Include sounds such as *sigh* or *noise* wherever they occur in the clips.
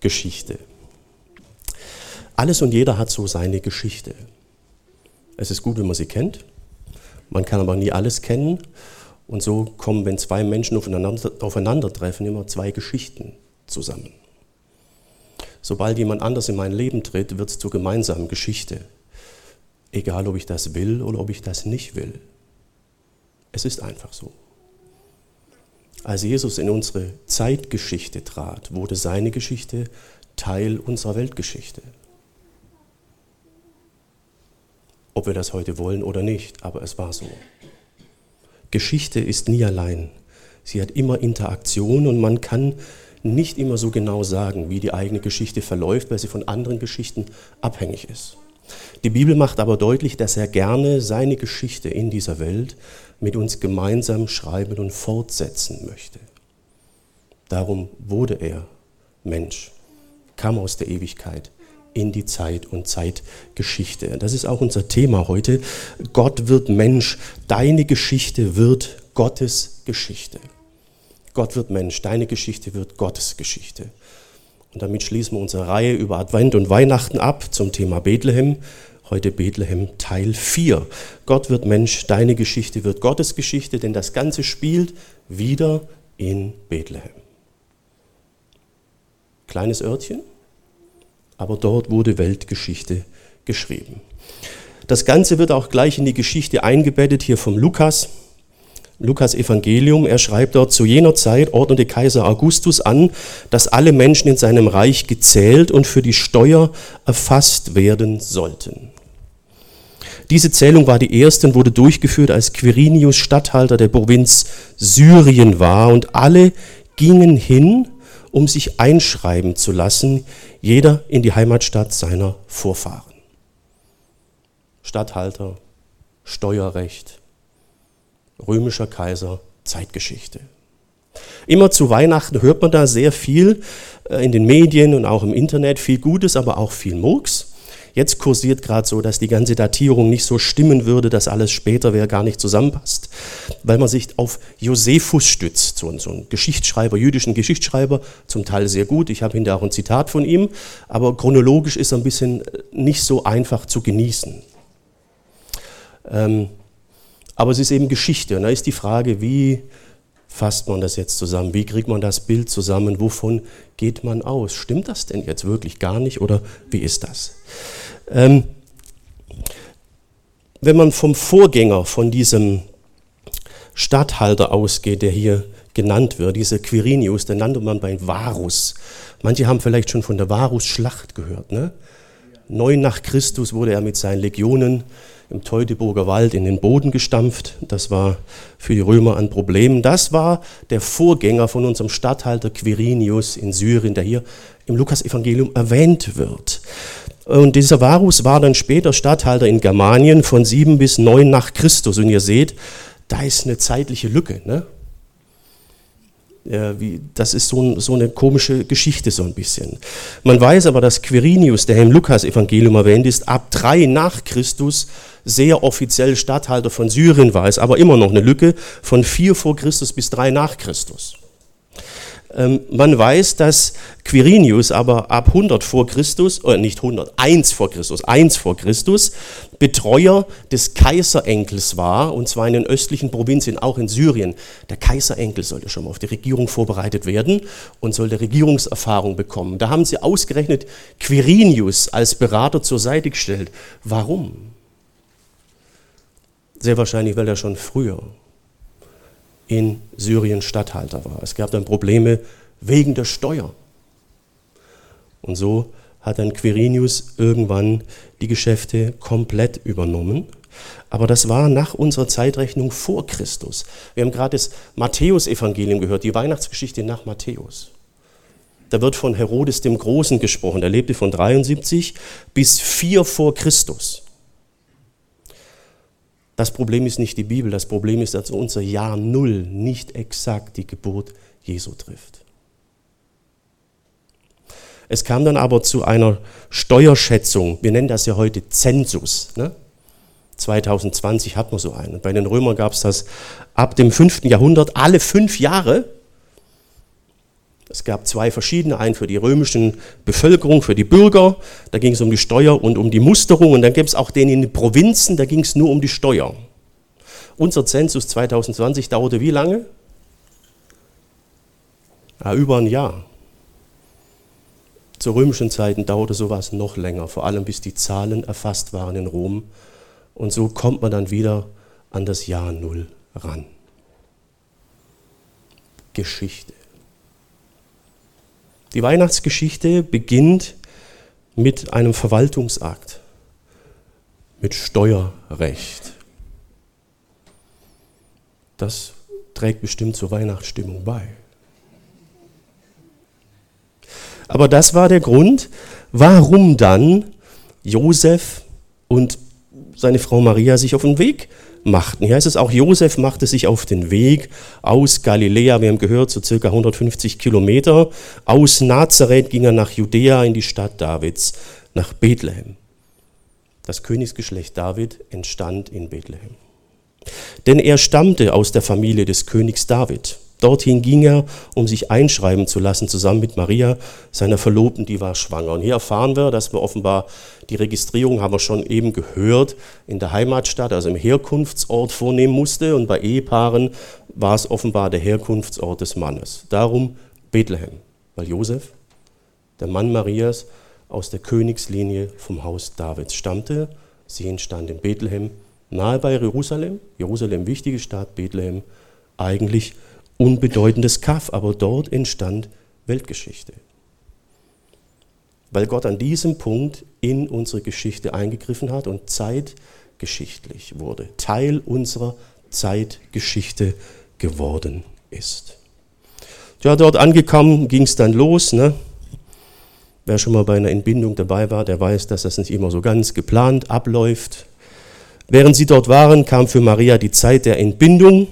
Geschichte. Alles und jeder hat so seine Geschichte. Es ist gut, wenn man sie kennt. Man kann aber nie alles kennen. Und so kommen, wenn zwei Menschen aufeinander, aufeinandertreffen, immer zwei Geschichten zusammen. Sobald jemand anders in mein Leben tritt, wird es zur gemeinsamen Geschichte. Egal, ob ich das will oder ob ich das nicht will. Es ist einfach so. Als Jesus in unsere Zeitgeschichte trat, wurde seine Geschichte Teil unserer Weltgeschichte. Ob wir das heute wollen oder nicht, aber es war so. Geschichte ist nie allein. Sie hat immer Interaktion und man kann nicht immer so genau sagen, wie die eigene Geschichte verläuft, weil sie von anderen Geschichten abhängig ist. Die Bibel macht aber deutlich, dass er gerne seine Geschichte in dieser Welt mit uns gemeinsam schreiben und fortsetzen möchte. Darum wurde er Mensch, kam aus der Ewigkeit in die Zeit und Zeitgeschichte. Das ist auch unser Thema heute. Gott wird Mensch, deine Geschichte wird Gottes Geschichte. Gott wird Mensch, deine Geschichte wird Gottes Geschichte. Und damit schließen wir unsere Reihe über Advent und Weihnachten ab zum Thema Bethlehem. Heute Bethlehem Teil 4. Gott wird Mensch, deine Geschichte wird Gottes Geschichte, denn das Ganze spielt wieder in Bethlehem. Kleines Örtchen, aber dort wurde Weltgeschichte geschrieben. Das Ganze wird auch gleich in die Geschichte eingebettet, hier vom Lukas. Lukas Evangelium, er schreibt dort, zu jener Zeit ordnete Kaiser Augustus an, dass alle Menschen in seinem Reich gezählt und für die Steuer erfasst werden sollten. Diese Zählung war die erste und wurde durchgeführt, als Quirinius Statthalter der Provinz Syrien war und alle gingen hin, um sich einschreiben zu lassen, jeder in die Heimatstadt seiner Vorfahren. Statthalter, Steuerrecht, römischer Kaiser, Zeitgeschichte. Immer zu Weihnachten hört man da sehr viel äh, in den Medien und auch im Internet, viel Gutes, aber auch viel Murks. Jetzt kursiert gerade so, dass die ganze Datierung nicht so stimmen würde, dass alles später wäre gar nicht zusammenpasst, weil man sich auf Josephus stützt, so, so ein Geschichtsschreiber, jüdischen Geschichtsschreiber, zum Teil sehr gut. Ich habe hinterher auch ein Zitat von ihm, aber chronologisch ist er ein bisschen äh, nicht so einfach zu genießen. Ähm, aber es ist eben Geschichte und da ist die Frage, wie fasst man das jetzt zusammen? Wie kriegt man das Bild zusammen? Wovon geht man aus? Stimmt das denn jetzt wirklich gar nicht oder wie ist das? Ähm, wenn man vom Vorgänger von diesem Statthalter ausgeht, der hier genannt wird, dieser Quirinius, den nannte man bei Varus. Manche haben vielleicht schon von der Varus-Schlacht gehört. Ne? Neun nach Christus wurde er mit seinen Legionen im Teutoburger Wald in den Boden gestampft. Das war für die Römer ein Problem. Das war der Vorgänger von unserem Statthalter Quirinius in Syrien, der hier im Lukasevangelium erwähnt wird. Und dieser Varus war dann später Statthalter in Germanien von sieben bis neun nach Christus. Und ihr seht, da ist eine zeitliche Lücke. Ne? Das ist so, so, eine komische Geschichte so ein bisschen. Man weiß aber, dass Quirinius, der im Lukas-Evangelium erwähnt ist, ab drei nach Christus sehr offiziell Statthalter von Syrien war. Ist aber immer noch eine Lücke von vier vor Christus bis drei nach Christus. Ähm, man weiß, dass Quirinius aber ab 100 vor Christus, oder nicht 100, 1 vor Christus, 1 vor Christus, Betreuer des Kaiserenkels war, und zwar in den östlichen Provinzien, auch in Syrien. Der Kaiserenkel sollte schon mal auf die Regierung vorbereitet werden und sollte Regierungserfahrung bekommen. Da haben sie ausgerechnet Quirinius als Berater zur Seite gestellt. Warum? Sehr wahrscheinlich, weil er schon früher in Syrien Statthalter war. Es gab dann Probleme wegen der Steuer. Und so hat dann Quirinius irgendwann die Geschäfte komplett übernommen. Aber das war nach unserer Zeitrechnung vor Christus. Wir haben gerade das Matthäusevangelium gehört, die Weihnachtsgeschichte nach Matthäus. Da wird von Herodes dem Großen gesprochen. Der lebte von 73 bis 4 vor Christus. Das Problem ist nicht die Bibel, das Problem ist, dass unser Jahr Null nicht exakt die Geburt Jesu trifft. Es kam dann aber zu einer Steuerschätzung, wir nennen das ja heute Zensus. Ne? 2020 hat man so einen. Bei den Römern gab es das ab dem 5. Jahrhundert alle fünf Jahre. Es gab zwei verschiedene, einen für die römische Bevölkerung, für die Bürger, da ging es um die Steuer und um die Musterung und dann gibt es auch den in den Provinzen, da ging es nur um die Steuer. Unser Zensus 2020 dauerte wie lange? Ja, über ein Jahr. Zu römischen Zeiten dauerte sowas noch länger, vor allem bis die Zahlen erfasst waren in Rom. Und so kommt man dann wieder an das Jahr Null ran. Geschichte. Die Weihnachtsgeschichte beginnt mit einem Verwaltungsakt, mit Steuerrecht. Das trägt bestimmt zur Weihnachtsstimmung bei. Aber das war der Grund, warum dann Josef und seine Frau Maria sich auf den Weg machten. Hier heißt es auch, Josef machte sich auf den Weg aus Galiläa, wir haben gehört, so circa 150 Kilometer. Aus Nazareth ging er nach Judäa in die Stadt Davids, nach Bethlehem. Das Königsgeschlecht David entstand in Bethlehem. Denn er stammte aus der Familie des Königs David. Dorthin ging er, um sich einschreiben zu lassen, zusammen mit Maria, seiner Verlobten, die war schwanger. Und hier erfahren wir, dass wir offenbar die Registrierung, haben wir schon eben gehört, in der Heimatstadt, also im Herkunftsort vornehmen musste. Und bei Ehepaaren war es offenbar der Herkunftsort des Mannes. Darum Bethlehem, weil Josef, der Mann Marias, aus der Königslinie vom Haus Davids stammte. Sie entstand in Bethlehem, nahe bei Jerusalem. Jerusalem, wichtige Stadt, Bethlehem, eigentlich unbedeutendes Kaff, aber dort entstand Weltgeschichte. Weil Gott an diesem Punkt in unsere Geschichte eingegriffen hat und zeitgeschichtlich wurde, Teil unserer Zeitgeschichte geworden ist. Ja, dort angekommen ging es dann los. Ne? Wer schon mal bei einer Entbindung dabei war, der weiß, dass das nicht immer so ganz geplant abläuft. Während sie dort waren, kam für Maria die Zeit der Entbindung.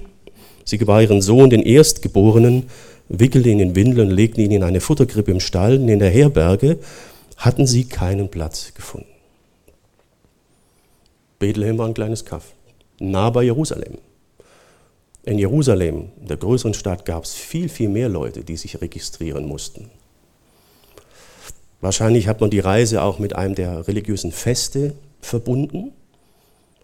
Sie gebar ihren Sohn, den Erstgeborenen, wickelte ihn in Windeln und legten ihn in eine Futterkrippe im Stall. Und in der Herberge hatten sie keinen Platz gefunden. Bethlehem war ein kleines Kaff, nah bei Jerusalem. In Jerusalem, der größeren Stadt, gab es viel, viel mehr Leute, die sich registrieren mussten. Wahrscheinlich hat man die Reise auch mit einem der religiösen Feste verbunden.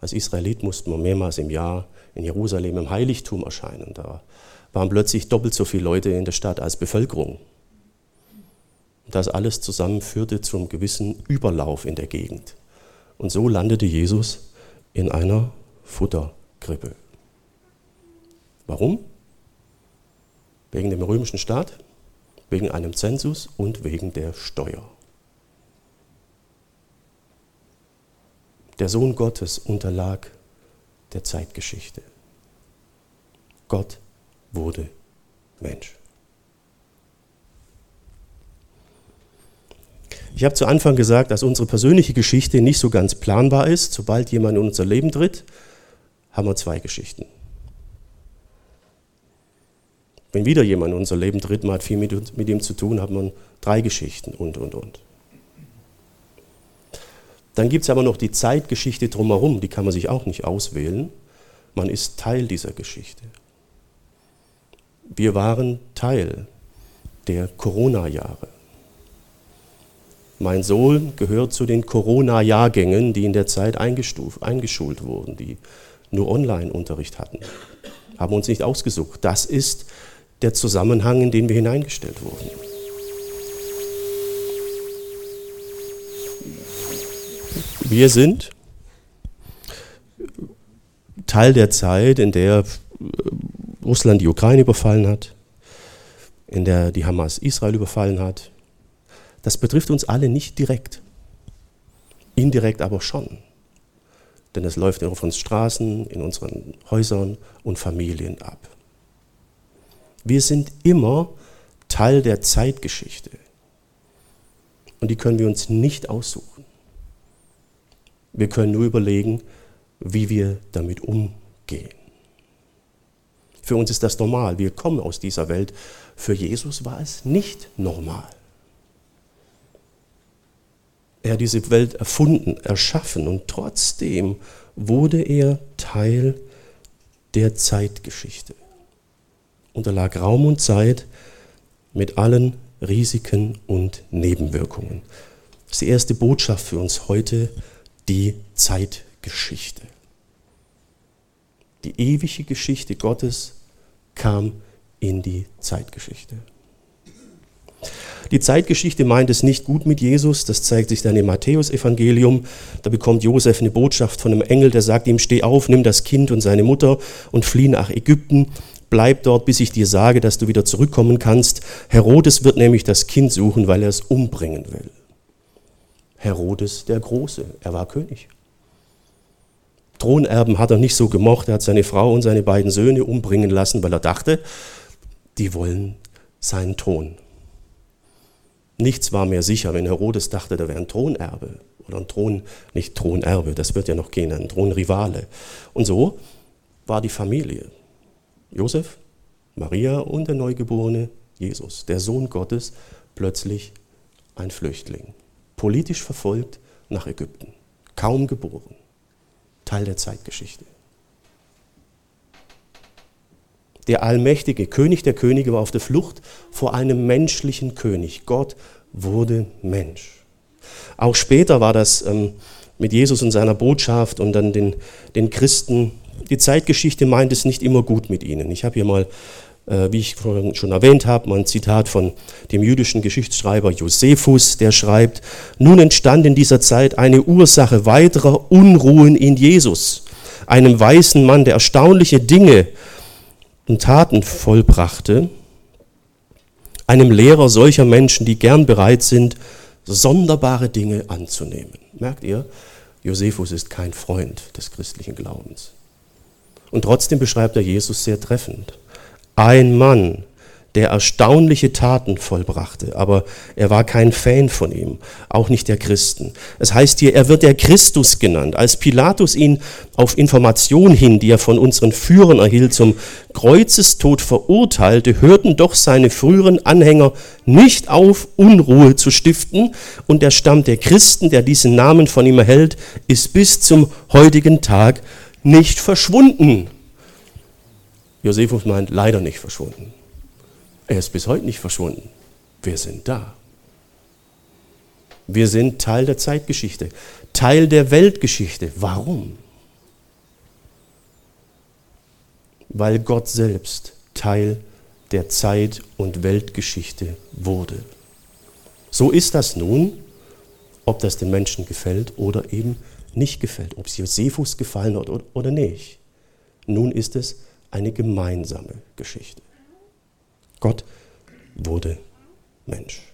Als Israelit musste man mehrmals im Jahr in Jerusalem im Heiligtum erscheinen. Da waren plötzlich doppelt so viele Leute in der Stadt als Bevölkerung. Das alles zusammen führte zum gewissen Überlauf in der Gegend. Und so landete Jesus in einer Futterkrippe. Warum? Wegen dem römischen Staat, wegen einem Zensus und wegen der Steuer. Der Sohn Gottes unterlag der Zeitgeschichte. Gott wurde Mensch. Ich habe zu Anfang gesagt, dass unsere persönliche Geschichte nicht so ganz planbar ist. Sobald jemand in unser Leben tritt, haben wir zwei Geschichten. Wenn wieder jemand in unser Leben tritt, man hat viel mit, mit ihm zu tun, hat man drei Geschichten und, und, und. Dann gibt es aber noch die Zeitgeschichte drumherum, die kann man sich auch nicht auswählen. Man ist Teil dieser Geschichte. Wir waren Teil der Corona-Jahre. Mein Sohn gehört zu den Corona-Jahrgängen, die in der Zeit eingeschult wurden, die nur Online-Unterricht hatten. Haben uns nicht ausgesucht. Das ist der Zusammenhang, in den wir hineingestellt wurden. Wir sind Teil der Zeit, in der Russland die Ukraine überfallen hat, in der die Hamas Israel überfallen hat, das betrifft uns alle nicht direkt. Indirekt aber schon. Denn es läuft in unseren Straßen, in unseren Häusern und Familien ab. Wir sind immer Teil der Zeitgeschichte. Und die können wir uns nicht aussuchen. Wir können nur überlegen, wie wir damit umgehen. Für uns ist das normal. Wir kommen aus dieser Welt. Für Jesus war es nicht normal. Er hat diese Welt erfunden, erschaffen und trotzdem wurde er Teil der Zeitgeschichte. Unterlag Raum und Zeit mit allen Risiken und Nebenwirkungen. Das ist die erste Botschaft für uns heute, die Zeitgeschichte. Die ewige Geschichte Gottes kam in die Zeitgeschichte. Die Zeitgeschichte meint es nicht gut mit Jesus, das zeigt sich dann im Matthäusevangelium. Da bekommt Josef eine Botschaft von einem Engel, der sagt ihm, steh auf, nimm das Kind und seine Mutter und flieh nach Ägypten. Bleib dort, bis ich dir sage, dass du wieder zurückkommen kannst. Herodes wird nämlich das Kind suchen, weil er es umbringen will. Herodes der Große, er war König. Thronerben hat er nicht so gemocht, er hat seine Frau und seine beiden Söhne umbringen lassen, weil er dachte, die wollen seinen Thron. Nichts war mehr sicher, wenn Herodes dachte, da wäre ein Thronerbe oder ein Thron, nicht Thronerbe, das wird ja noch gehen, ein Thronrivale. Und so war die Familie. Josef, Maria und der Neugeborene Jesus, der Sohn Gottes, plötzlich ein Flüchtling, politisch verfolgt nach Ägypten, kaum geboren, Teil der Zeitgeschichte. Der allmächtige König der Könige war auf der Flucht vor einem menschlichen König. Gott wurde Mensch. Auch später war das ähm, mit Jesus und seiner Botschaft und dann den, den Christen. Die Zeitgeschichte meint es nicht immer gut mit ihnen. Ich habe hier mal, wie ich vorhin schon erwähnt habe, mal ein Zitat von dem jüdischen Geschichtsschreiber Josephus, der schreibt, nun entstand in dieser Zeit eine Ursache weiterer Unruhen in Jesus, einem weißen Mann, der erstaunliche Dinge und Taten vollbrachte, einem Lehrer solcher Menschen, die gern bereit sind, sonderbare Dinge anzunehmen. Merkt ihr, Josephus ist kein Freund des christlichen Glaubens. Und trotzdem beschreibt er Jesus sehr treffend. Ein Mann, der erstaunliche Taten vollbrachte, aber er war kein Fan von ihm, auch nicht der Christen. Es heißt hier, er wird der Christus genannt. Als Pilatus ihn auf Information hin, die er von unseren Führern erhielt, zum Kreuzestod verurteilte, hörten doch seine früheren Anhänger nicht auf, Unruhe zu stiften, und der Stamm der Christen, der diesen Namen von ihm erhält, ist bis zum heutigen Tag nicht verschwunden. Josephus meint leider nicht verschwunden. Er ist bis heute nicht verschwunden. Wir sind da. Wir sind Teil der Zeitgeschichte, Teil der Weltgeschichte. Warum? Weil Gott selbst Teil der Zeit- und Weltgeschichte wurde. So ist das nun, ob das den Menschen gefällt oder eben nicht gefällt, ob es Josephus gefallen hat oder nicht. Nun ist es eine gemeinsame Geschichte. Gott wurde Mensch.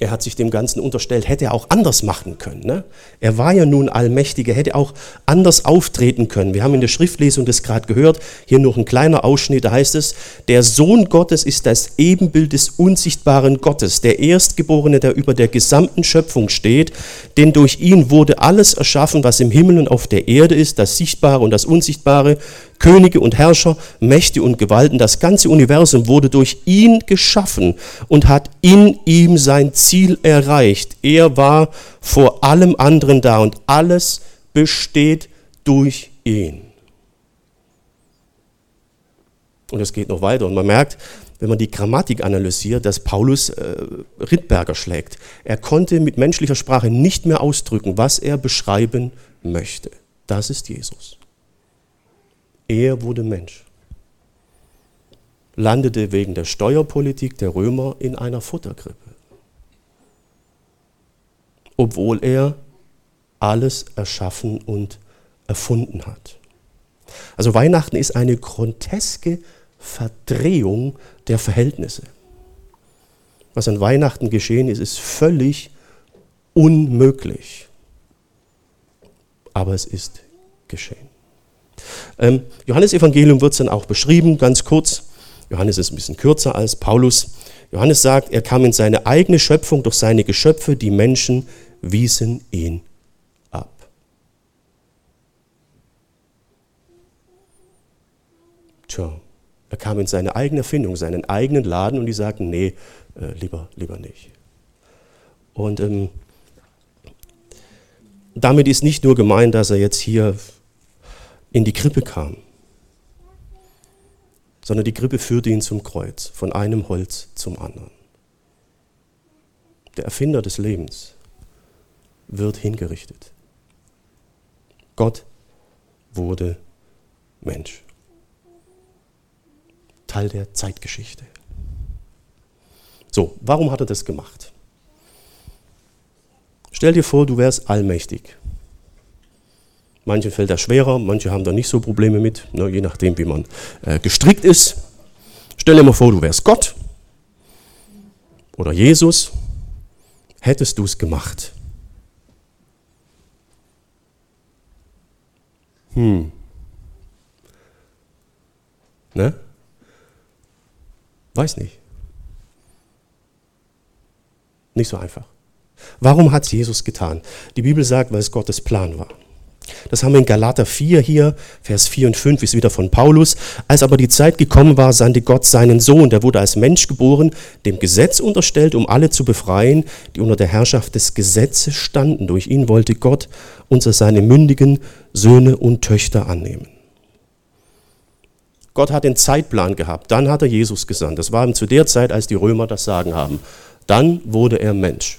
Er hat sich dem Ganzen unterstellt, hätte er auch anders machen können. Ne? Er war ja nun allmächtig, er hätte auch anders auftreten können. Wir haben in der Schriftlesung das gerade gehört, hier noch ein kleiner Ausschnitt, da heißt es, der Sohn Gottes ist das Ebenbild des unsichtbaren Gottes, der Erstgeborene, der über der gesamten Schöpfung steht, denn durch ihn wurde alles erschaffen, was im Himmel und auf der Erde ist, das Sichtbare und das Unsichtbare, Könige und Herrscher, Mächte und Gewalten, das ganze Universum wurde durch ihn geschaffen und hat in ihm sein Ziel erreicht. Er war vor allem anderen da und alles besteht durch ihn. Und es geht noch weiter und man merkt, wenn man die Grammatik analysiert, dass Paulus äh, Rittberger schlägt. Er konnte mit menschlicher Sprache nicht mehr ausdrücken, was er beschreiben möchte. Das ist Jesus. Er wurde Mensch, landete wegen der Steuerpolitik der Römer in einer Futterkrippe, obwohl er alles erschaffen und erfunden hat. Also Weihnachten ist eine groteske Verdrehung der Verhältnisse. Was an Weihnachten geschehen ist, ist völlig unmöglich. Aber es ist geschehen. Ähm, Johannes Evangelium wird es dann auch beschrieben, ganz kurz. Johannes ist ein bisschen kürzer als Paulus. Johannes sagt, er kam in seine eigene Schöpfung, durch seine Geschöpfe, die Menschen wiesen ihn ab. Tja, er kam in seine eigene Erfindung, seinen eigenen Laden und die sagten, nee, äh, lieber, lieber nicht. Und ähm, damit ist nicht nur gemeint, dass er jetzt hier in die Krippe kam, sondern die Krippe führte ihn zum Kreuz, von einem Holz zum anderen. Der Erfinder des Lebens wird hingerichtet. Gott wurde Mensch. Teil der Zeitgeschichte. So, warum hat er das gemacht? Stell dir vor, du wärst allmächtig. Manchen fällt das schwerer, manche haben da nicht so Probleme mit, ne, je nachdem, wie man äh, gestrickt ist. Stell dir mal vor, du wärst Gott oder Jesus. Hättest du es gemacht? Hm. Ne? Weiß nicht. Nicht so einfach. Warum hat es Jesus getan? Die Bibel sagt, weil es Gottes Plan war. Das haben wir in Galater 4 hier, Vers 4 und 5 ist wieder von Paulus. Als aber die Zeit gekommen war, sandte Gott seinen Sohn, der wurde als Mensch geboren, dem Gesetz unterstellt, um alle zu befreien, die unter der Herrschaft des Gesetzes standen. Durch ihn wollte Gott uns als seine mündigen Söhne und Töchter annehmen. Gott hat den Zeitplan gehabt, dann hat er Jesus gesandt. Das war zu der Zeit, als die Römer das Sagen haben. Dann wurde er Mensch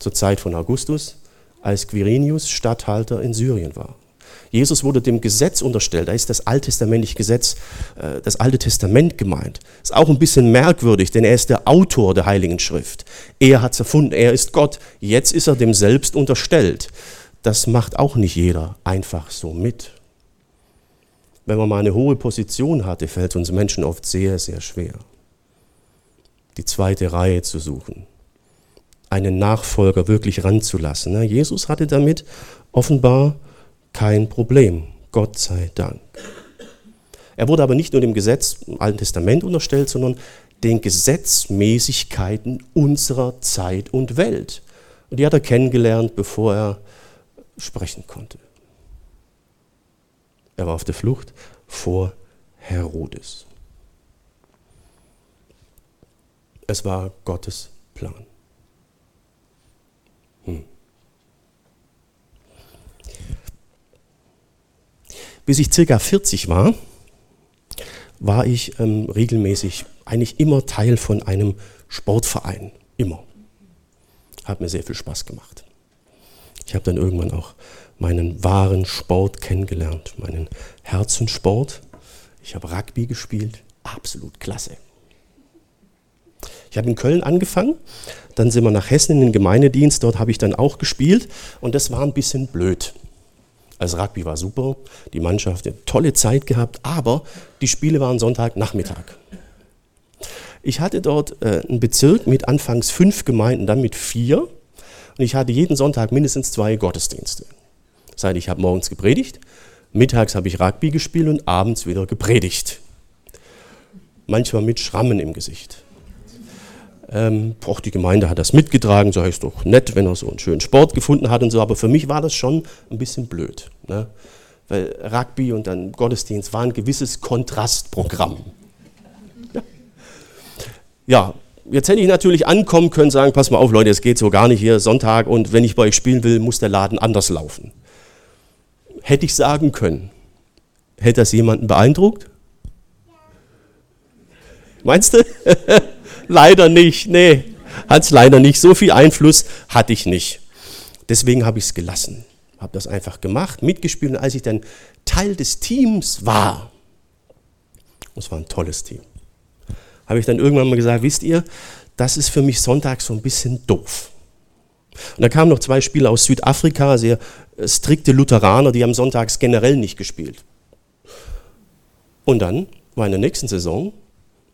zur Zeit von Augustus, als Quirinius Statthalter in Syrien war. Jesus wurde dem Gesetz unterstellt. Da ist das alttestamentliche Gesetz, äh, das Alte Testament gemeint. Ist auch ein bisschen merkwürdig, denn er ist der Autor der Heiligen Schrift. Er hat es erfunden, er ist Gott. Jetzt ist er dem selbst unterstellt. Das macht auch nicht jeder einfach so mit. Wenn man mal eine hohe Position hatte, fällt es uns Menschen oft sehr, sehr schwer, die zweite Reihe zu suchen einen Nachfolger wirklich ranzulassen. Ne? Jesus hatte damit offenbar kein Problem, Gott sei Dank. Er wurde aber nicht nur dem Gesetz im Alten Testament unterstellt, sondern den Gesetzmäßigkeiten unserer Zeit und Welt. Und die hat er kennengelernt, bevor er sprechen konnte. Er war auf der Flucht vor Herodes. Es war Gottes Plan. Bis ich circa 40 war, war ich ähm, regelmäßig eigentlich immer Teil von einem Sportverein. Immer. Hat mir sehr viel Spaß gemacht. Ich habe dann irgendwann auch meinen wahren Sport kennengelernt, meinen Herzensport. Ich habe Rugby gespielt, absolut klasse. Ich habe in Köln angefangen, dann sind wir nach Hessen in den Gemeindedienst, dort habe ich dann auch gespielt und das war ein bisschen blöd. Also Rugby war super, die Mannschaft hat eine tolle Zeit gehabt, aber die Spiele waren Sonntagnachmittag. Ich hatte dort äh, einen Bezirk mit anfangs fünf Gemeinden, dann mit vier und ich hatte jeden Sonntag mindestens zwei Gottesdienste. Das heißt, ich habe morgens gepredigt, mittags habe ich Rugby gespielt und abends wieder gepredigt. Manchmal mit Schrammen im Gesicht. Ähm, auch die Gemeinde hat das mitgetragen, so heißt doch nett, wenn er so einen schönen Sport gefunden hat und so, aber für mich war das schon ein bisschen blöd. Ne? Weil Rugby und dann Gottesdienst war ein gewisses Kontrastprogramm. Ja. ja, jetzt hätte ich natürlich ankommen können, sagen, pass mal auf Leute, es geht so gar nicht hier Sonntag und wenn ich bei euch spielen will, muss der Laden anders laufen. Hätte ich sagen können. Hätte das jemanden beeindruckt? Meinst du? *laughs* leider nicht. Nee, hat es leider nicht. So viel Einfluss hatte ich nicht. Deswegen habe ich es gelassen. Habe das einfach gemacht, mitgespielt. Und als ich dann Teil des Teams war, es war ein tolles Team, habe ich dann irgendwann mal gesagt, wisst ihr, das ist für mich Sonntag so ein bisschen doof. Und da kamen noch zwei Spieler aus Südafrika, sehr strikte Lutheraner, die haben sonntags generell nicht gespielt. Und dann war in der nächsten Saison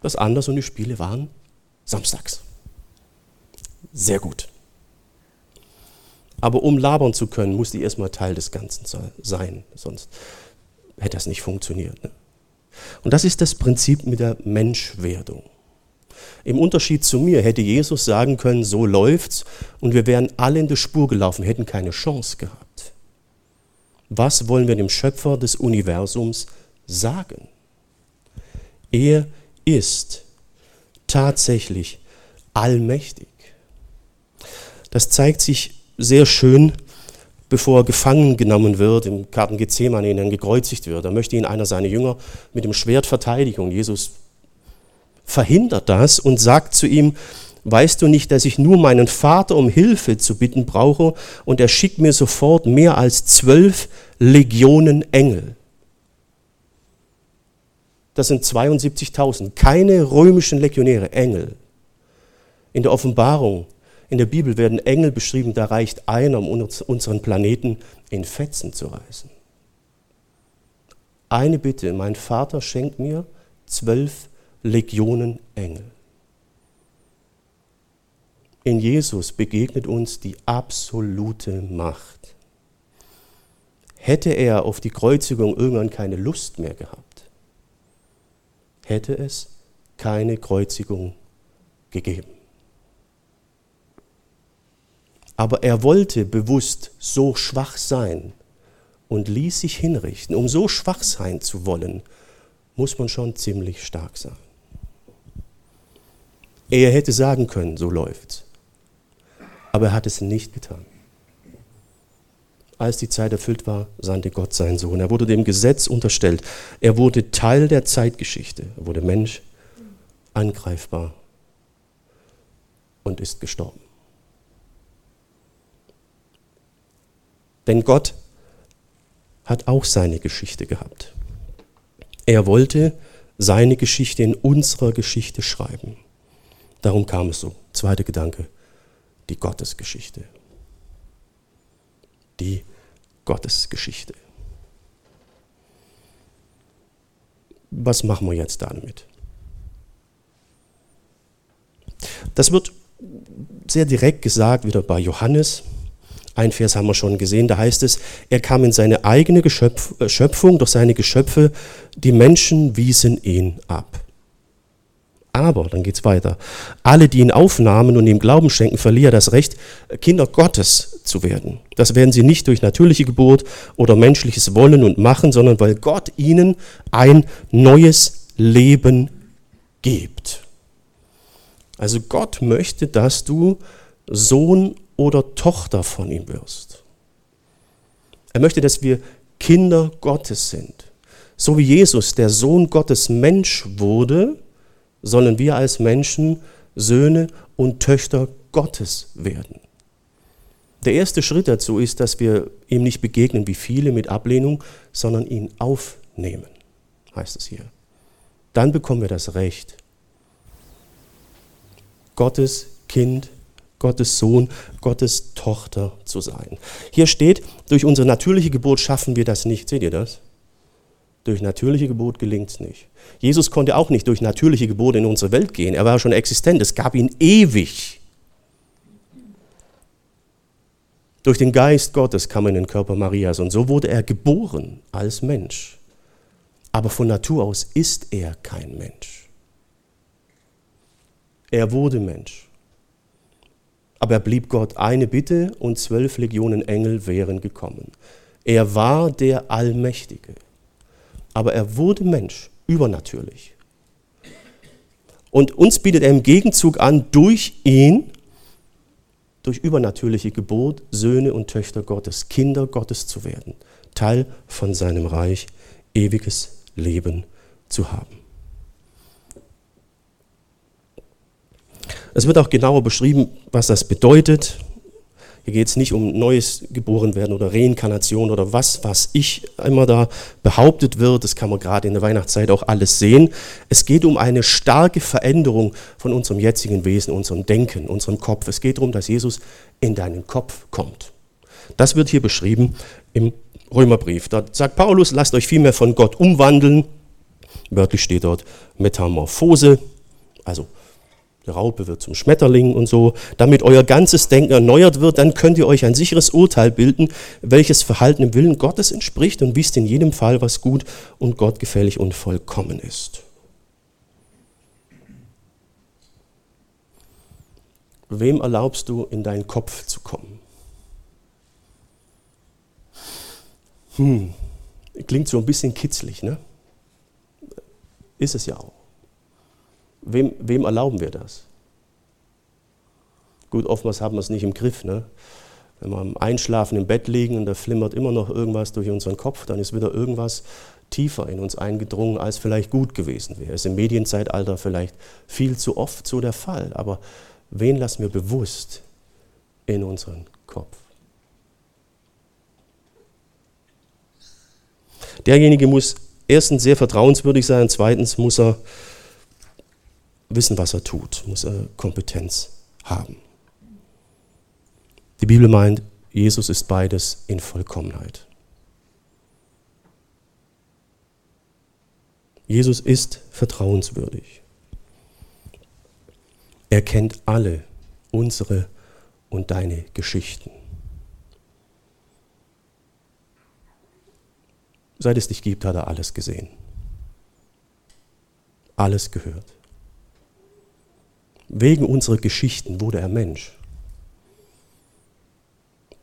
das anders und die Spiele waren samstags. Sehr gut. Aber um labern zu können, muss die erstmal Teil des Ganzen sein, sonst hätte das nicht funktioniert. Ne? Und das ist das Prinzip mit der Menschwerdung. Im Unterschied zu mir hätte Jesus sagen können, so läuft's und wir wären alle in der Spur gelaufen, hätten keine Chance gehabt. Was wollen wir dem Schöpfer des Universums sagen? Er ist tatsächlich allmächtig. Das zeigt sich sehr schön bevor er gefangen genommen wird, im Garten Gethsemane, dann gekreuzigt wird. Da möchte ihn einer seiner Jünger mit dem Schwert verteidigen. Und Jesus verhindert das und sagt zu ihm, weißt du nicht, dass ich nur meinen Vater um Hilfe zu bitten brauche und er schickt mir sofort mehr als zwölf Legionen Engel. Das sind 72.000, keine römischen Legionäre, Engel. In der Offenbarung in der Bibel werden Engel beschrieben, da reicht einer, um unseren Planeten in Fetzen zu reißen. Eine Bitte, mein Vater schenkt mir zwölf Legionen Engel. In Jesus begegnet uns die absolute Macht. Hätte er auf die Kreuzigung irgendwann keine Lust mehr gehabt, hätte es keine Kreuzigung gegeben. Aber er wollte bewusst so schwach sein und ließ sich hinrichten. Um so schwach sein zu wollen, muss man schon ziemlich stark sein. Er hätte sagen können, so läuft's. Aber er hat es nicht getan. Als die Zeit erfüllt war, sandte Gott seinen Sohn. Er wurde dem Gesetz unterstellt. Er wurde Teil der Zeitgeschichte. Er wurde Mensch, angreifbar und ist gestorben. Denn Gott hat auch seine Geschichte gehabt. Er wollte seine Geschichte in unserer Geschichte schreiben. Darum kam es so. Zweiter Gedanke, die Gottesgeschichte. Die Gottesgeschichte. Was machen wir jetzt damit? Das wird sehr direkt gesagt, wieder bei Johannes. Ein Vers haben wir schon gesehen, da heißt es, er kam in seine eigene Geschöpf, äh, Schöpfung, durch seine Geschöpfe, die Menschen wiesen ihn ab. Aber, dann geht es weiter, alle, die ihn aufnahmen und ihm Glauben schenken, verlieren das Recht, Kinder Gottes zu werden. Das werden sie nicht durch natürliche Geburt oder menschliches Wollen und Machen, sondern weil Gott ihnen ein neues Leben gibt. Also Gott möchte, dass du Sohn oder Tochter von ihm wirst. Er möchte, dass wir Kinder Gottes sind. So wie Jesus, der Sohn Gottes, Mensch wurde, sollen wir als Menschen Söhne und Töchter Gottes werden. Der erste Schritt dazu ist, dass wir ihm nicht begegnen wie viele mit Ablehnung, sondern ihn aufnehmen, heißt es hier. Dann bekommen wir das Recht, Gottes Kind Gottes Sohn, Gottes Tochter zu sein. Hier steht, durch unsere natürliche Geburt schaffen wir das nicht. Seht ihr das? Durch natürliche Geburt gelingt es nicht. Jesus konnte auch nicht durch natürliche Geburt in unsere Welt gehen. Er war schon existent. Es gab ihn ewig. Durch den Geist Gottes kam er in den Körper Marias und so wurde er geboren als Mensch. Aber von Natur aus ist er kein Mensch. Er wurde Mensch. Aber er blieb Gott eine Bitte und zwölf Legionen Engel wären gekommen. Er war der Allmächtige. Aber er wurde Mensch, übernatürlich. Und uns bietet er im Gegenzug an, durch ihn, durch übernatürliche Geburt, Söhne und Töchter Gottes, Kinder Gottes zu werden, Teil von seinem Reich, ewiges Leben zu haben. Es wird auch genauer beschrieben, was das bedeutet. Hier geht es nicht um neues Geborenwerden oder Reinkarnation oder was, was ich immer da behauptet wird. Das kann man gerade in der Weihnachtszeit auch alles sehen. Es geht um eine starke Veränderung von unserem jetzigen Wesen, unserem Denken, unserem Kopf. Es geht darum, dass Jesus in deinen Kopf kommt. Das wird hier beschrieben im Römerbrief. Da sagt Paulus, lasst euch vielmehr von Gott umwandeln. Wörtlich steht dort Metamorphose, also die Raupe wird zum Schmetterling und so. Damit euer ganzes Denken erneuert wird, dann könnt ihr euch ein sicheres Urteil bilden, welches Verhalten im Willen Gottes entspricht und wisst in jedem Fall, was gut und gottgefällig und vollkommen ist. Wem erlaubst du, in deinen Kopf zu kommen? Hm, klingt so ein bisschen kitzlig, ne? Ist es ja auch. Wem, wem erlauben wir das? Gut, oftmals haben wir es nicht im Griff. Ne? Wenn wir am Einschlafen im Bett liegen und da flimmert immer noch irgendwas durch unseren Kopf, dann ist wieder irgendwas tiefer in uns eingedrungen, als vielleicht gut gewesen wäre. Ist im Medienzeitalter vielleicht viel zu oft so der Fall, aber wen lassen wir bewusst in unseren Kopf? Derjenige muss erstens sehr vertrauenswürdig sein, zweitens muss er wissen, was er tut, muss er Kompetenz haben. Die Bibel meint, Jesus ist beides in Vollkommenheit. Jesus ist vertrauenswürdig. Er kennt alle unsere und deine Geschichten. Seit es dich gibt, hat er alles gesehen. Alles gehört. Wegen unserer Geschichten wurde er Mensch.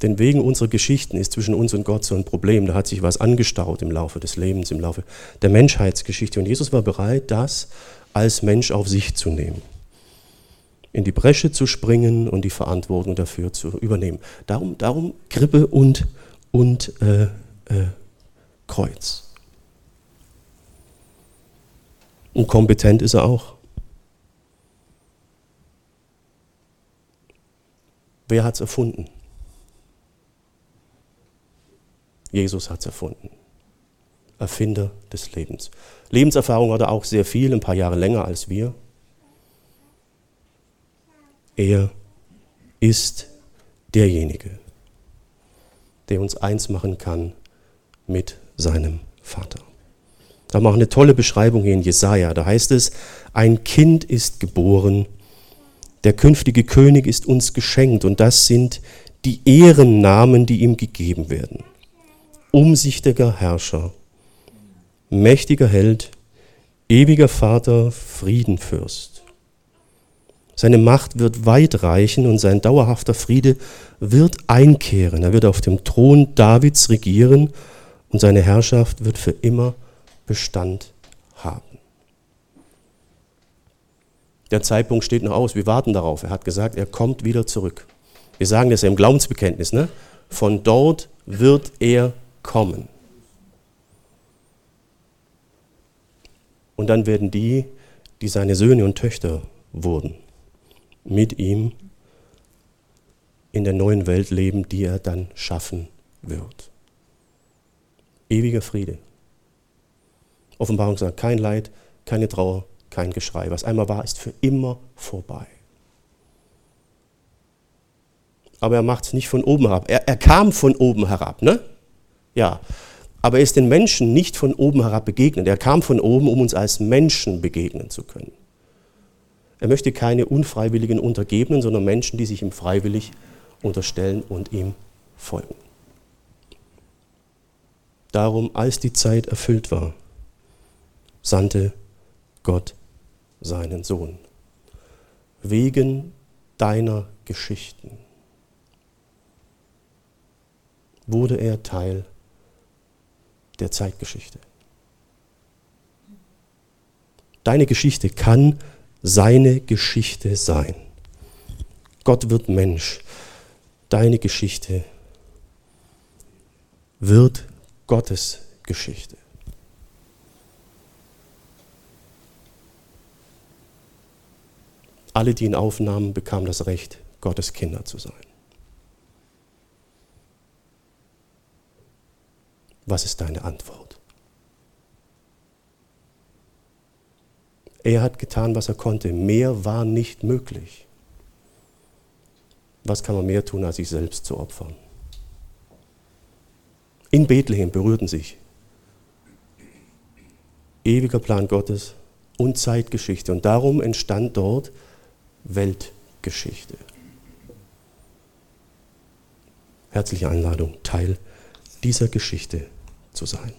Denn wegen unserer Geschichten ist zwischen uns und Gott so ein Problem. Da hat sich was angestaut im Laufe des Lebens, im Laufe der Menschheitsgeschichte. Und Jesus war bereit, das als Mensch auf sich zu nehmen. In die Bresche zu springen und die Verantwortung dafür zu übernehmen. Darum, darum Krippe und, und äh, äh, Kreuz. Und kompetent ist er auch. Wer hat es erfunden? Jesus hat es erfunden. Erfinder des Lebens. Lebenserfahrung hat er auch sehr viel, ein paar Jahre länger als wir. Er ist derjenige, der uns eins machen kann mit seinem Vater. Da machen eine tolle Beschreibung hier in Jesaja. Da heißt es: Ein Kind ist geboren, der künftige König ist uns geschenkt, und das sind die Ehrennamen, die ihm gegeben werden umsichtiger Herrscher, mächtiger Held, ewiger Vater, Friedenfürst. Seine Macht wird weit reichen und sein dauerhafter Friede wird einkehren. Er wird auf dem Thron Davids regieren und seine Herrschaft wird für immer Bestand haben. Der Zeitpunkt steht noch aus, wir warten darauf. Er hat gesagt, er kommt wieder zurück. Wir sagen das ja im Glaubensbekenntnis. Ne? Von dort wird er kommen. Und dann werden die, die seine Söhne und Töchter wurden, mit ihm in der neuen Welt leben, die er dann schaffen wird. Ewiger Friede. Offenbarung sagt, kein Leid, keine Trauer, kein Geschrei. Was einmal war, ist für immer vorbei. Aber er macht es nicht von oben herab. Er, er kam von oben herab, ne? Ja, aber er ist den Menschen nicht von oben herab begegnet. Er kam von oben, um uns als Menschen begegnen zu können. Er möchte keine unfreiwilligen Untergebenen, sondern Menschen, die sich ihm freiwillig unterstellen und ihm folgen. Darum, als die Zeit erfüllt war, sandte Gott seinen Sohn. Wegen deiner Geschichten wurde er Teil der Zeitgeschichte. Deine Geschichte kann seine Geschichte sein. Gott wird Mensch. Deine Geschichte wird Gottes Geschichte. Alle, die ihn aufnahmen, bekamen das Recht, Gottes Kinder zu sein. Was ist deine Antwort? Er hat getan, was er konnte. Mehr war nicht möglich. Was kann man mehr tun, als sich selbst zu opfern? In Bethlehem berührten sich ewiger Plan Gottes und Zeitgeschichte. Und darum entstand dort Weltgeschichte. Herzliche Einladung, Teil dieser Geschichte zu sein.